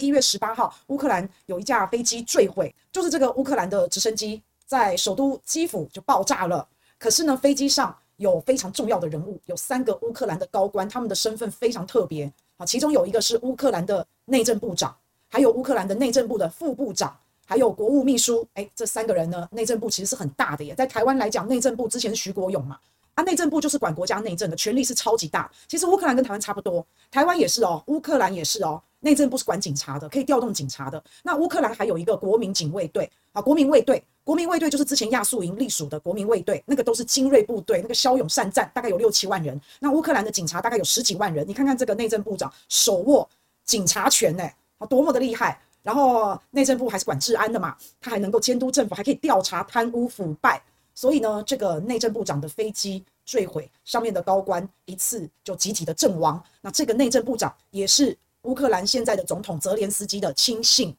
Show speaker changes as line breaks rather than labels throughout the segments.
一月十八号，乌克兰有一架飞机坠毁，就是这个乌克兰的直升机在首都基辅就爆炸了。可是呢，飞机上有非常重要的人物，有三个乌克兰的高官，他们的身份非常特别啊。其中有一个是乌克兰的内政部长，还有乌克兰的内政部的副部长，还有国务秘书。哎，这三个人呢，内政部其实是很大的耶。在台湾来讲，内政部之前是徐国勇嘛。啊，内政部就是管国家内政的，权力是超级大。其实乌克兰跟台湾差不多，台湾也是哦，乌克兰也是哦。内政部是管警察的，可以调动警察的。那乌克兰还有一个国民警卫队啊，国民卫队，国民卫队就是之前亚速营隶属的国民卫队，那个都是精锐部队，那个骁勇善战，大概有六七万人。那乌克兰的警察大概有十几万人。你看看这个内政部长手握警察权呢，啊，多么的厉害！然后内政部还是管治安的嘛，他还能够监督政府，还可以调查贪污腐败。所以呢，这个内政部长的飞机坠毁，上面的高官一次就集体的阵亡。那这个内政部长也是乌克兰现在的总统泽连斯基的亲信。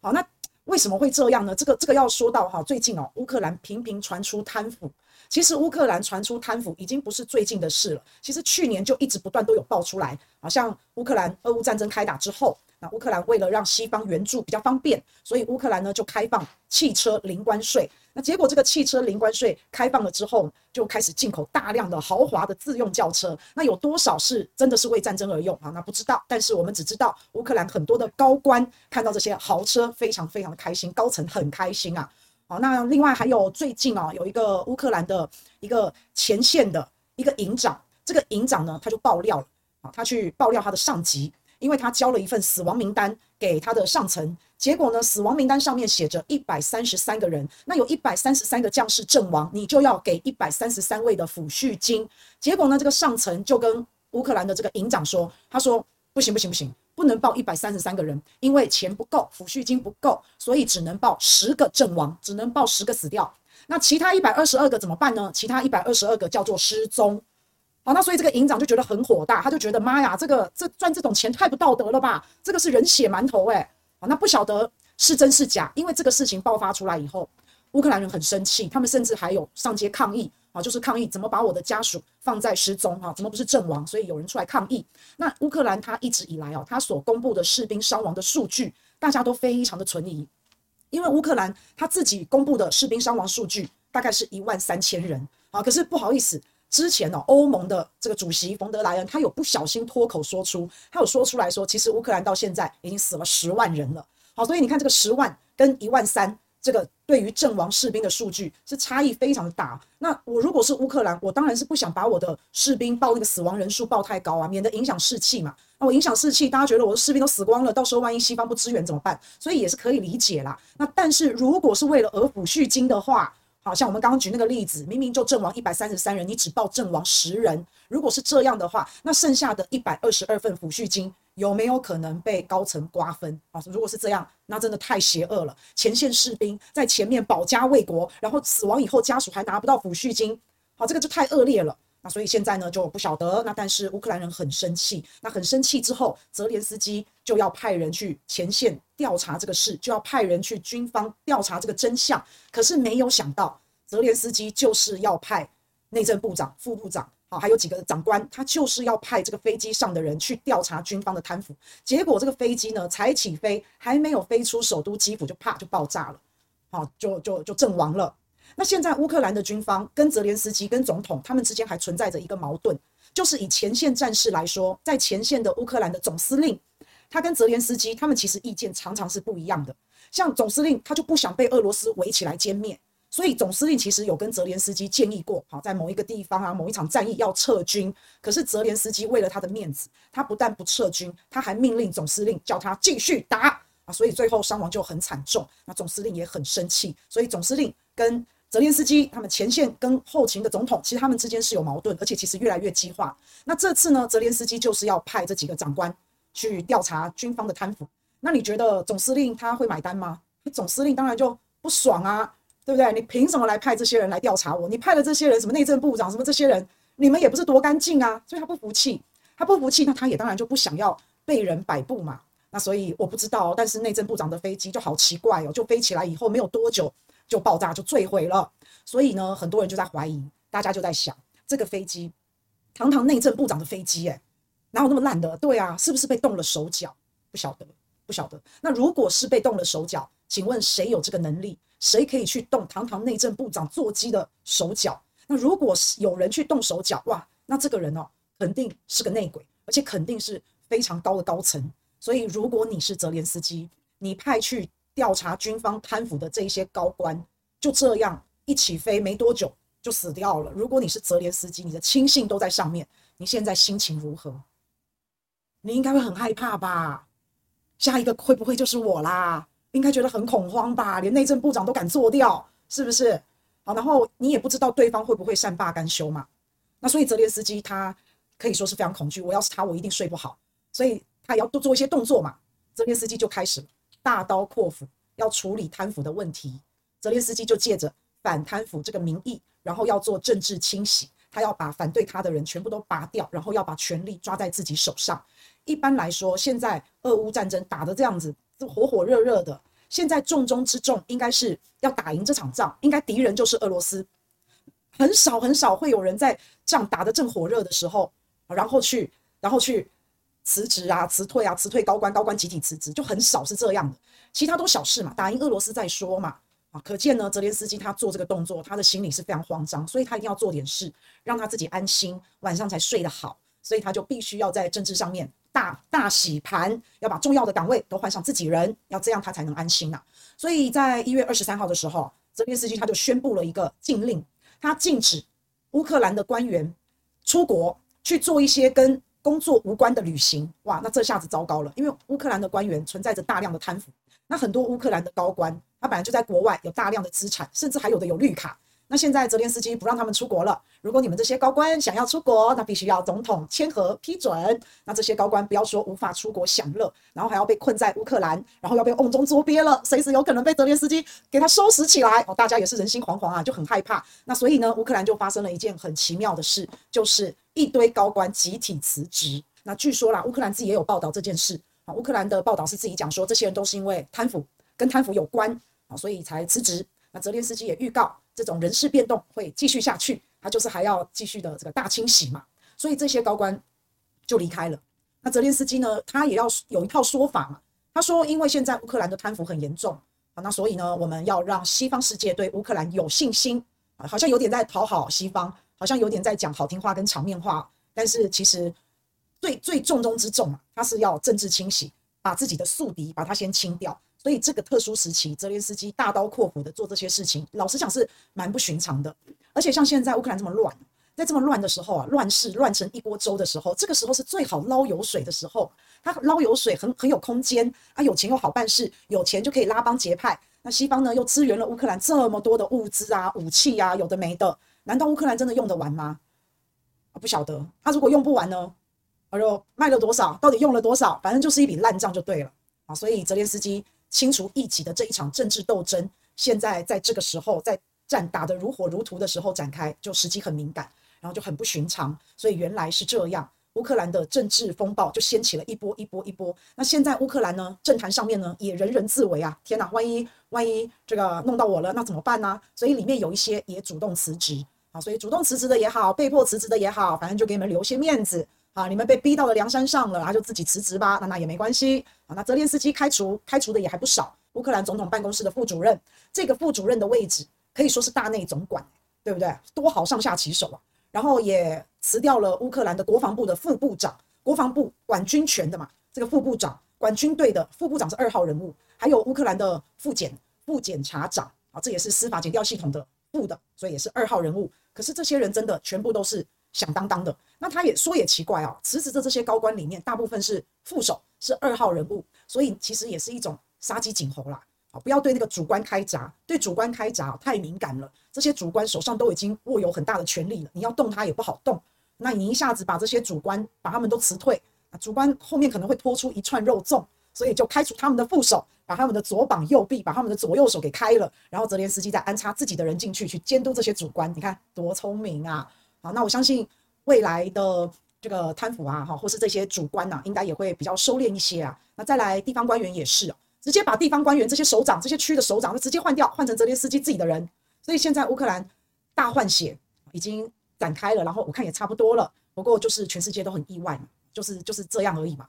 好，那为什么会这样呢？这个这个要说到哈，最近哦，乌克兰频频传出贪腐。其实乌克兰传出贪腐已经不是最近的事了，其实去年就一直不断都有爆出来。好像乌克兰俄乌战争开打之后。乌克兰为了让西方援助比较方便，所以乌克兰呢就开放汽车零关税。那结果这个汽车零关税开放了之后，就开始进口大量的豪华的自用轿车。那有多少是真的是为战争而用啊？那不知道。但是我们只知道乌克兰很多的高官看到这些豪车，非常非常的开心，高层很开心啊。好，那另外还有最近啊，有一个乌克兰的一个前线的一个营长，这个营长呢他就爆料了啊，他去爆料他的上级。因为他交了一份死亡名单给他的上层，结果呢，死亡名单上面写着一百三十三个人，那有一百三十三个将士阵亡，你就要给一百三十三位的抚恤金。结果呢，这个上层就跟乌克兰的这个营长说，他说不行不行不行，不能报一百三十三个人，因为钱不够，抚恤金不够，所以只能报十个阵亡，只能报十个死掉。那其他一百二十二个怎么办呢？其他一百二十二个叫做失踪。好，那所以这个营长就觉得很火大，他就觉得妈呀，这个这赚这种钱太不道德了吧？这个是人血馒头哎！好，那不晓得是真是假，因为这个事情爆发出来以后，乌克兰人很生气，他们甚至还有上街抗议啊，就是抗议怎么把我的家属放在失踪啊，怎么不是阵亡？所以有人出来抗议。那乌克兰他一直以来哦，他所公布的士兵伤亡的数据，大家都非常的存疑，因为乌克兰他自己公布的士兵伤亡数据大概是一万三千人啊，可是不好意思。之前哦，欧盟的这个主席冯德莱恩，他有不小心脱口说出，他有说出来说，其实乌克兰到现在已经死了十万人了。好，所以你看这个十万跟一万三，这个对于阵亡士兵的数据是差异非常的大。那我如果是乌克兰，我当然是不想把我的士兵报那个死亡人数报太高啊，免得影响士气嘛。那我影响士气，大家觉得我的士兵都死光了，到时候万一西方不支援怎么办？所以也是可以理解啦。那但是如果是为了额抚恤金的话，好像我们刚刚举那个例子，明明就阵亡一百三十三人，你只报阵亡十人。如果是这样的话，那剩下的一百二十二份抚恤金有没有可能被高层瓜分？啊，如果是这样，那真的太邪恶了。前线士兵在前面保家卫国，然后死亡以后家属还拿不到抚恤金，好，这个就太恶劣了。那所以现在呢就不晓得，那但是乌克兰人很生气，那很生气之后，泽连斯基就要派人去前线调查这个事，就要派人去军方调查这个真相。可是没有想到，泽连斯基就是要派内政部长、副部长，好，还有几个长官，他就是要派这个飞机上的人去调查军方的贪腐。结果这个飞机呢才起飞，还没有飞出首都基辅，就啪就爆炸了，好，就就就阵亡了。那现在乌克兰的军方跟泽连斯基跟总统他们之间还存在着一个矛盾，就是以前线战士来说，在前线的乌克兰的总司令，他跟泽连斯基他们其实意见常常是不一样的。像总司令他就不想被俄罗斯围起来歼灭，所以总司令其实有跟泽连斯基建议过，好，在某一个地方啊，某一场战役要撤军。可是泽连斯基为了他的面子，他不但不撤军，他还命令总司令叫他继续打啊，所以最后伤亡就很惨重。那总司令也很生气，所以总司令跟泽连斯基他们前线跟后勤的总统，其实他们之间是有矛盾，而且其实越来越激化。那这次呢，泽连斯基就是要派这几个长官去调查军方的贪腐。那你觉得总司令他会买单吗？总司令当然就不爽啊，对不对？你凭什么来派这些人来调查我？你派的这些人，什么内政部长，什么这些人，你们也不是多干净啊，所以他不服气，他不服气，那他也当然就不想要被人摆布嘛。那所以我不知道，但是内政部长的飞机就好奇怪哦，就飞起来以后没有多久。就爆炸，就坠毁了，所以呢，很多人就在怀疑，大家就在想，这个飞机，堂堂内政部长的飞机，诶，哪有那么烂的？对啊，是不是被动了手脚？不晓得。不晓得。那如果是被动了手脚，请问谁有这个能力？谁可以去动堂堂内政部长座机的手脚？那如果是有人去动手脚，哇，那这个人哦，肯定是个内鬼，而且肯定是非常高的高层。所以，如果你是泽连斯基，你派去调查军方贪腐的这一些高官，就这样一起飞，没多久就死掉了。如果你是泽连斯基，你的亲信都在上面，你现在心情如何？你应该会很害怕吧？下一个会不会就是我啦？应该觉得很恐慌吧？连内政部长都敢做掉，是不是？好，然后你也不知道对方会不会善罢甘休嘛？那所以泽连斯基他可以说是非常恐惧。我要是他，我一定睡不好。所以他也要多做一些动作嘛。泽连斯基就开始了大刀阔斧要处理贪腐的问题。泽连斯基就借着反贪腐这个名义，然后要做政治清洗，他要把反对他的人全部都拔掉，然后要把权力抓在自己手上。一般来说，现在俄乌战争打得这样子，火火热热的。现在重中之重应该是要打赢这场仗，应该敌人就是俄罗斯。很少很少会有人在仗打得正火热的时候，然后去然后去辞职啊、辞退啊、辞退高官，高官集体辞职，就很少是这样的。其他都小事嘛，打赢俄罗斯再说嘛。啊，可见呢，泽连斯基他做这个动作，他的心里是非常慌张，所以他一定要做点事，让他自己安心，晚上才睡得好。所以他就必须要在政治上面。大大洗盘，要把重要的岗位都换上自己人，要这样他才能安心呐、啊。所以在一月二十三号的时候，泽连斯基他就宣布了一个禁令，他禁止乌克兰的官员出国去做一些跟工作无关的旅行。哇，那这下子糟糕了，因为乌克兰的官员存在着大量的贪腐，那很多乌克兰的高官他本来就在国外有大量的资产，甚至还有的有绿卡。那现在泽连斯基不让他们出国了。如果你们这些高官想要出国，那必须要总统签核批准。那这些高官不要说无法出国享乐，然后还要被困在乌克兰，然后要被瓮中捉鳖了，随时有可能被泽连斯基给他收拾起来。哦，大家也是人心惶惶啊，就很害怕。那所以呢，乌克兰就发生了一件很奇妙的事，就是一堆高官集体辞职。那据说啦，乌克兰自己也有报道这件事。啊，乌克兰的报道是自己讲说，这些人都是因为贪腐，跟贪腐有关啊，所以才辞职。那泽连斯基也预告。这种人事变动会继续下去，他就是还要继续的这个大清洗嘛，所以这些高官就离开了。那泽连斯基呢，他也要有一套说法嘛。他说，因为现在乌克兰的贪腐很严重啊，那所以呢，我们要让西方世界对乌克兰有信心啊，好像有点在讨好西方，好像有点在讲好听话跟场面话，但是其实最最重中之重啊，他是要政治清洗，把自己的宿敌把他先清掉。所以这个特殊时期，泽连斯基大刀阔斧的做这些事情，老实讲是蛮不寻常的。而且像现在乌克兰这么乱，在这么乱的时候啊，乱世乱成一锅粥的时候，这个时候是最好捞油水的时候。他捞油水很很有空间啊，有钱又好办事，有钱就可以拉帮结派。那西方呢又支援了乌克兰这么多的物资啊、武器啊，有的没的，难道乌克兰真的用得完吗？啊，不晓得。他如果用不完呢？哎呦，卖了多少？到底用了多少？反正就是一笔烂账就对了啊。所以泽连斯基。清除异己的这一场政治斗争，现在在这个时候，在战打得如火如荼的时候展开，就时机很敏感，然后就很不寻常。所以原来是这样，乌克兰的政治风暴就掀起了一波一波一波。那现在乌克兰呢，政坛上面呢也人人自危啊！天哪，万一万一这个弄到我了，那怎么办呢？所以里面有一些也主动辞职啊，所以主动辞职的也好，被迫辞职的也好，反正就给你们留些面子。啊，你们被逼到了梁山上了，然后就自己辞职吧，那那也没关系啊。那泽连斯基开除开除的也还不少，乌克兰总统办公室的副主任，这个副主任的位置可以说是大内总管，对不对？多好上下其手啊。然后也辞掉了乌克兰的国防部的副部长，国防部管军权的嘛，这个副部长管军队的副部长是二号人物，还有乌克兰的副检副检察长啊，这也是司法检调系统的部的，所以也是二号人物。可是这些人真的全部都是。响当当的，那他也说也奇怪哦，辞职的这些高官里面，大部分是副手，是二号人物，所以其实也是一种杀鸡儆猴啦。啊，不要对那个主官开闸，对主官开闸太敏感了。这些主官手上都已经握有很大的权力了，你要动他也不好动。那你一下子把这些主官把他们都辞退，啊，主官后面可能会拖出一串肉粽，所以就开除他们的副手，把他们的左膀右臂，把他们的左右手给开了，然后泽连斯基再安插自己的人进去，去监督这些主官。你看多聪明啊！好，那我相信未来的这个贪腐啊，哈，或是这些主官呐，应该也会比较收敛一些啊。那再来地方官员也是啊，直接把地方官员这些首长、这些区的首长就直接换掉，换成泽连斯基自己的人。所以现在乌克兰大换血已经展开了，然后我看也差不多了。不过就是全世界都很意外嘛，就是就是这样而已嘛。